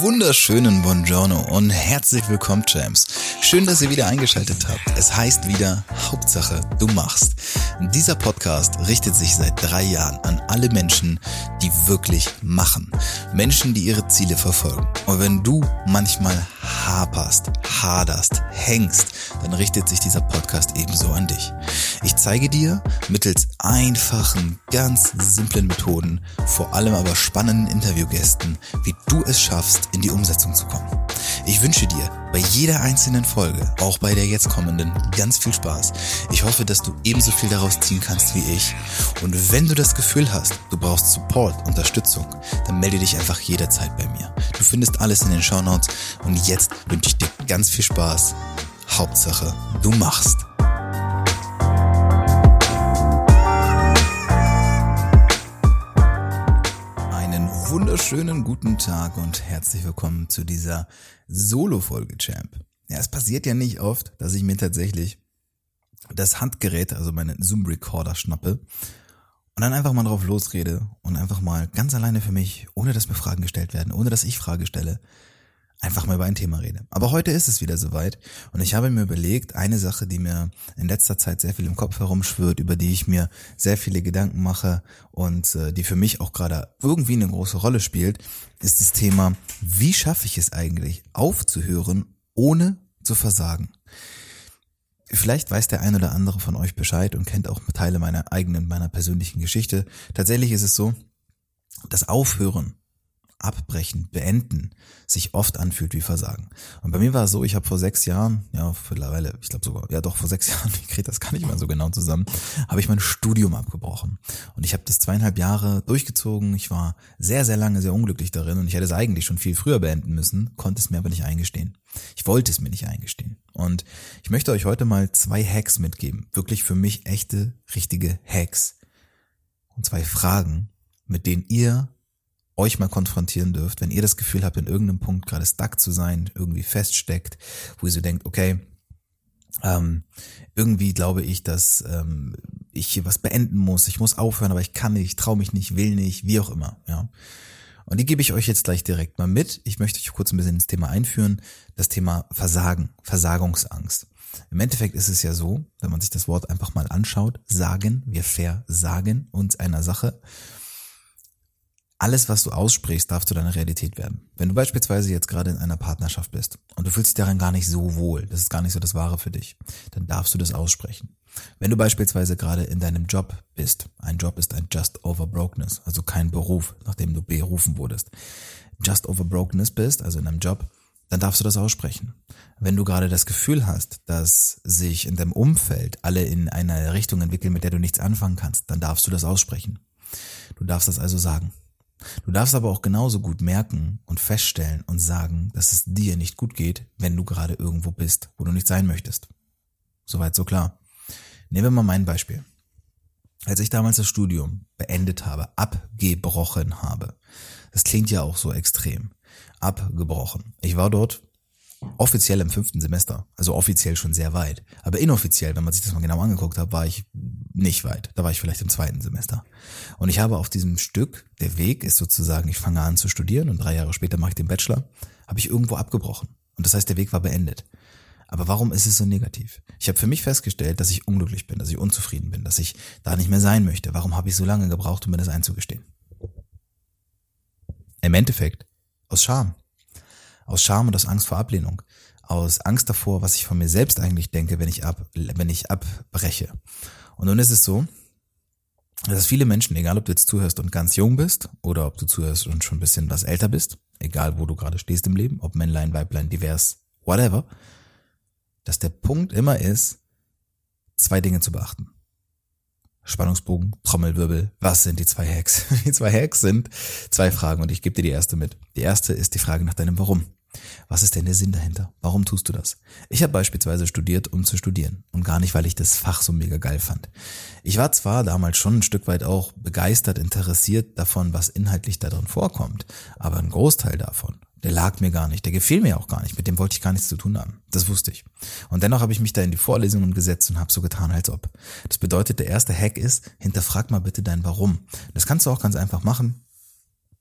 wunderschönen Buongiorno und herzlich willkommen, Champs. Schön, dass ihr wieder eingeschaltet habt. Es heißt wieder Hauptsache, du machst. Dieser Podcast richtet sich seit drei Jahren an alle Menschen, die wirklich machen. Menschen, die ihre Ziele verfolgen. Und wenn du manchmal haperst, haderst, hängst, dann richtet sich dieser Podcast ebenso an dich. Ich zeige dir mittels einfachen, ganz simplen Methoden, vor allem aber spannenden Interviewgästen, wie du es schaffst, in die Umsetzung zu kommen. Ich wünsche dir bei jeder einzelnen Folge, auch bei der jetzt kommenden, ganz viel Spaß. Ich hoffe, dass du ebenso viel daraus ziehen kannst wie ich. Und wenn du das Gefühl hast, du brauchst Support, Unterstützung, dann melde dich einfach jederzeit bei mir. Findest alles in den Show Notes und jetzt wünsche ich dir ganz viel Spaß. Hauptsache, du machst. wunderschönen guten Tag und herzlich willkommen zu dieser Solo-Folge, Champ. Ja, es passiert ja nicht oft, dass ich mir tatsächlich das Handgerät, also meinen Zoom-Recorder schnappe und dann einfach mal drauf losrede und einfach mal ganz alleine für mich, ohne dass mir Fragen gestellt werden, ohne dass ich Frage stelle, einfach mal über ein Thema rede. Aber heute ist es wieder soweit und ich habe mir überlegt, eine Sache, die mir in letzter Zeit sehr viel im Kopf herumschwirrt, über die ich mir sehr viele Gedanken mache und äh, die für mich auch gerade irgendwie eine große Rolle spielt, ist das Thema, wie schaffe ich es eigentlich aufzuhören, ohne zu versagen? Vielleicht weiß der ein oder andere von euch Bescheid und kennt auch Teile meiner eigenen, meiner persönlichen Geschichte. Tatsächlich ist es so, das Aufhören abbrechen, beenden sich oft anfühlt wie Versagen. Und bei mir war es so, ich habe vor sechs Jahren, ja mittlerweile, ich glaube sogar, ja doch vor sechs Jahren, ich kriege das gar nicht mehr so genau zusammen, habe ich mein Studium abgebrochen. Und ich habe das zweieinhalb Jahre durchgezogen. Ich war sehr, sehr lange sehr unglücklich darin und ich hätte es eigentlich schon viel früher beenden müssen, konnte es mir aber nicht eingestehen. Ich wollte es mir nicht eingestehen. Und ich möchte euch heute mal zwei Hacks mitgeben. Wirklich für mich echte, richtige Hacks. Und zwei Fragen, mit denen ihr euch mal konfrontieren dürft, wenn ihr das Gefühl habt, in irgendeinem Punkt gerade stuck zu sein, irgendwie feststeckt, wo ihr so denkt, okay, ähm, irgendwie glaube ich, dass ähm, ich hier was beenden muss, ich muss aufhören, aber ich kann nicht, traue mich nicht, will nicht, wie auch immer, ja. Und die gebe ich euch jetzt gleich direkt mal mit. Ich möchte euch kurz ein bisschen ins Thema einführen, das Thema Versagen, Versagungsangst. Im Endeffekt ist es ja so, wenn man sich das Wort einfach mal anschaut, sagen, wir versagen uns einer Sache alles, was du aussprichst, darf zu deiner Realität werden. Wenn du beispielsweise jetzt gerade in einer Partnerschaft bist und du fühlst dich daran gar nicht so wohl, das ist gar nicht so das Wahre für dich, dann darfst du das aussprechen. Wenn du beispielsweise gerade in deinem Job bist, ein Job ist ein Just Over Brokenness, also kein Beruf, nachdem du berufen wurdest, Just Over Brokenness bist, also in einem Job, dann darfst du das aussprechen. Wenn du gerade das Gefühl hast, dass sich in deinem Umfeld alle in eine Richtung entwickeln, mit der du nichts anfangen kannst, dann darfst du das aussprechen. Du darfst das also sagen. Du darfst aber auch genauso gut merken und feststellen und sagen, dass es dir nicht gut geht, wenn du gerade irgendwo bist, wo du nicht sein möchtest. Soweit so klar. Nehmen wir mal mein Beispiel. Als ich damals das Studium beendet habe, abgebrochen habe, das klingt ja auch so extrem, abgebrochen. Ich war dort offiziell im fünften Semester, also offiziell schon sehr weit. Aber inoffiziell, wenn man sich das mal genau angeguckt hat, war ich nicht weit. Da war ich vielleicht im zweiten Semester. Und ich habe auf diesem Stück, der Weg ist sozusagen, ich fange an zu studieren und drei Jahre später mache ich den Bachelor, habe ich irgendwo abgebrochen. Und das heißt, der Weg war beendet. Aber warum ist es so negativ? Ich habe für mich festgestellt, dass ich unglücklich bin, dass ich unzufrieden bin, dass ich da nicht mehr sein möchte. Warum habe ich so lange gebraucht, um mir das einzugestehen? Im Endeffekt aus Scham. Aus Scham und aus Angst vor Ablehnung. Aus Angst davor, was ich von mir selbst eigentlich denke, wenn ich ab, wenn ich abbreche. Und nun ist es so, dass viele Menschen, egal ob du jetzt zuhörst und ganz jung bist oder ob du zuhörst und schon ein bisschen was älter bist, egal wo du gerade stehst im Leben, ob Männlein, Weiblein, divers, whatever, dass der Punkt immer ist, zwei Dinge zu beachten. Spannungsbogen, Trommelwirbel, was sind die zwei Hacks? Die zwei Hacks sind zwei Fragen und ich gebe dir die erste mit. Die erste ist die Frage nach deinem Warum. Was ist denn der Sinn dahinter? Warum tust du das? Ich habe beispielsweise studiert, um zu studieren und gar nicht, weil ich das Fach so mega geil fand. Ich war zwar damals schon ein Stück weit auch begeistert, interessiert davon, was inhaltlich da drin vorkommt, aber ein Großteil davon, der lag mir gar nicht, der gefiel mir auch gar nicht, mit dem wollte ich gar nichts zu tun haben. Das wusste ich. Und dennoch habe ich mich da in die Vorlesungen gesetzt und habe so getan, als ob. Das bedeutet, der erste Hack ist, hinterfrag mal bitte dein Warum. Das kannst du auch ganz einfach machen,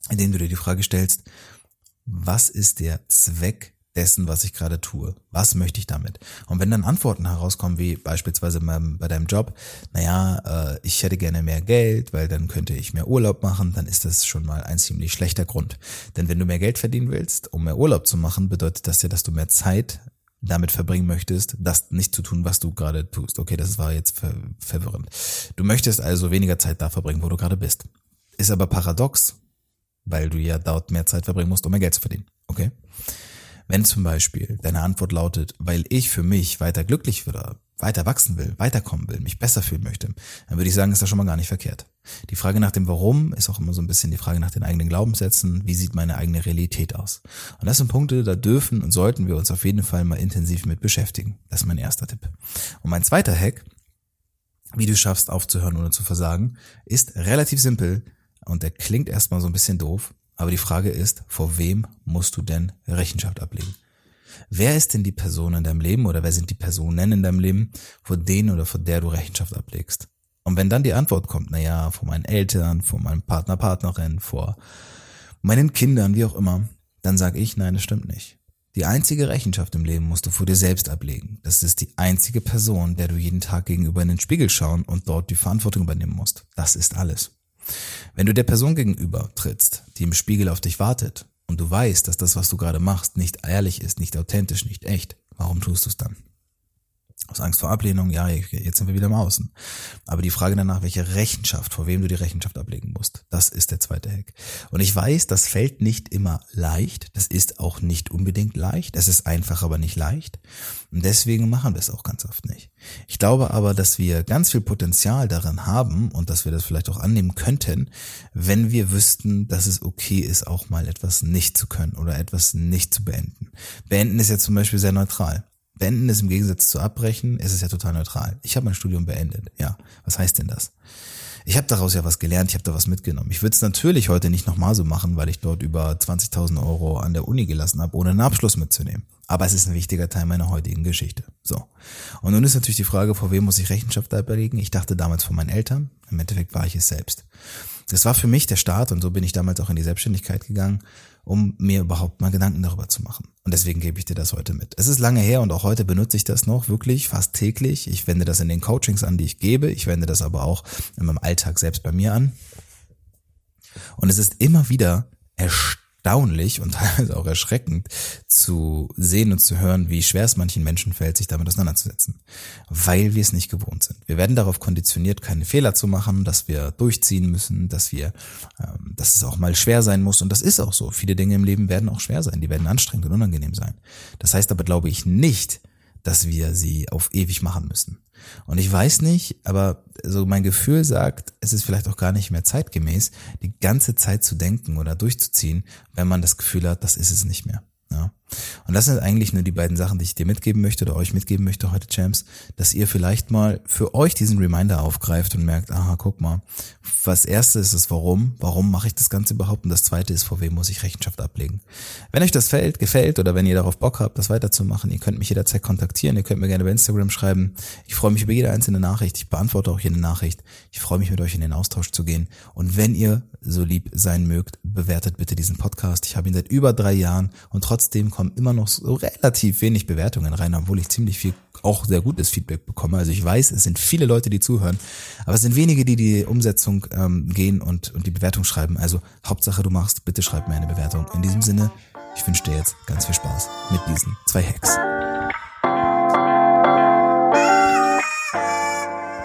indem du dir die Frage stellst, was ist der Zweck dessen, was ich gerade tue. Was möchte ich damit? Und wenn dann Antworten herauskommen, wie beispielsweise bei deinem Job, naja, äh, ich hätte gerne mehr Geld, weil dann könnte ich mehr Urlaub machen, dann ist das schon mal ein ziemlich schlechter Grund. Denn wenn du mehr Geld verdienen willst, um mehr Urlaub zu machen, bedeutet das ja, dass du mehr Zeit damit verbringen möchtest, das nicht zu tun, was du gerade tust. Okay, das war jetzt ver verwirrend. Du möchtest also weniger Zeit da verbringen, wo du gerade bist. Ist aber paradox, weil du ja dort mehr Zeit verbringen musst, um mehr Geld zu verdienen. Okay? Wenn zum Beispiel deine Antwort lautet, weil ich für mich weiter glücklich oder weiter wachsen will, weiterkommen will, mich besser fühlen möchte, dann würde ich sagen, ist das schon mal gar nicht verkehrt. Die Frage nach dem Warum ist auch immer so ein bisschen die Frage nach den eigenen Glaubenssätzen. Wie sieht meine eigene Realität aus? Und das sind Punkte, da dürfen und sollten wir uns auf jeden Fall mal intensiv mit beschäftigen. Das ist mein erster Tipp. Und mein zweiter Hack, wie du schaffst aufzuhören ohne zu versagen, ist relativ simpel und der klingt erstmal so ein bisschen doof, aber die Frage ist, vor wem musst du denn Rechenschaft ablegen? Wer ist denn die Person in deinem Leben oder wer sind die Personen in deinem Leben, vor denen oder vor der du Rechenschaft ablegst? Und wenn dann die Antwort kommt, na ja, vor meinen Eltern, vor meinem Partner, Partnerin, vor meinen Kindern, wie auch immer, dann sage ich, nein, das stimmt nicht. Die einzige Rechenschaft im Leben musst du vor dir selbst ablegen. Das ist die einzige Person, der du jeden Tag gegenüber in den Spiegel schauen und dort die Verantwortung übernehmen musst. Das ist alles. Wenn du der Person gegenüber trittst, die im Spiegel auf dich wartet, und du weißt, dass das, was du gerade machst, nicht ehrlich ist, nicht authentisch, nicht echt, warum tust du es dann? Aus Angst vor Ablehnung, ja, jetzt sind wir wieder im Außen. Aber die Frage danach, welche Rechenschaft, vor wem du die Rechenschaft ablegen musst, das ist der zweite Hack. Und ich weiß, das fällt nicht immer leicht. Das ist auch nicht unbedingt leicht. Es ist einfach, aber nicht leicht. Und deswegen machen wir es auch ganz oft nicht. Ich glaube aber, dass wir ganz viel Potenzial darin haben und dass wir das vielleicht auch annehmen könnten, wenn wir wüssten, dass es okay ist, auch mal etwas nicht zu können oder etwas nicht zu beenden. Beenden ist ja zum Beispiel sehr neutral. Beenden ist im Gegensatz zu abbrechen, ist es ja total neutral. Ich habe mein Studium beendet. Ja, was heißt denn das? Ich habe daraus ja was gelernt, ich habe da was mitgenommen. Ich würde es natürlich heute nicht nochmal so machen, weil ich dort über 20.000 Euro an der Uni gelassen habe, ohne einen Abschluss mitzunehmen. Aber es ist ein wichtiger Teil meiner heutigen Geschichte. So. Und nun ist natürlich die Frage, vor wem muss ich Rechenschaft ablegen? Ich dachte damals vor meinen Eltern. Im Endeffekt war ich es selbst. Das war für mich der Start und so bin ich damals auch in die Selbstständigkeit gegangen um mir überhaupt mal Gedanken darüber zu machen. Und deswegen gebe ich dir das heute mit. Es ist lange her und auch heute benutze ich das noch wirklich fast täglich. Ich wende das in den Coachings an, die ich gebe. Ich wende das aber auch in meinem Alltag selbst bei mir an. Und es ist immer wieder erstaunlich, erstaunlich und teilweise auch erschreckend zu sehen und zu hören, wie schwer es manchen Menschen fällt, sich damit auseinanderzusetzen, weil wir es nicht gewohnt sind. Wir werden darauf konditioniert, keine Fehler zu machen, dass wir durchziehen müssen, dass wir, ähm, dass es auch mal schwer sein muss und das ist auch so. Viele Dinge im Leben werden auch schwer sein, die werden anstrengend und unangenehm sein. Das heißt aber, glaube ich nicht, dass wir sie auf ewig machen müssen. Und ich weiß nicht, aber so mein Gefühl sagt, es ist vielleicht auch gar nicht mehr zeitgemäß, die ganze Zeit zu denken oder durchzuziehen, wenn man das Gefühl hat, das ist es nicht mehr. Ja. Und das sind eigentlich nur die beiden Sachen, die ich dir mitgeben möchte oder euch mitgeben möchte heute, Champs, dass ihr vielleicht mal für euch diesen Reminder aufgreift und merkt, aha, guck mal, was erste ist das Warum, warum mache ich das Ganze überhaupt und das zweite ist, vor wem muss ich Rechenschaft ablegen. Wenn euch das fällt, gefällt oder wenn ihr darauf Bock habt, das weiterzumachen, ihr könnt mich jederzeit kontaktieren, ihr könnt mir gerne bei Instagram schreiben. Ich freue mich über jede einzelne Nachricht, ich beantworte auch jede Nachricht. Ich freue mich mit euch in den Austausch zu gehen und wenn ihr so lieb sein mögt, bewertet bitte diesen Podcast. Ich habe ihn seit über drei Jahren und trotzdem kommen immer noch so relativ wenig Bewertungen rein, obwohl ich ziemlich viel auch sehr gutes Feedback bekomme. Also ich weiß, es sind viele Leute, die zuhören, aber es sind wenige, die die Umsetzung ähm, gehen und, und die Bewertung schreiben. Also Hauptsache du machst, bitte schreib mir eine Bewertung. In diesem Sinne, ich wünsche dir jetzt ganz viel Spaß mit diesen zwei Hacks.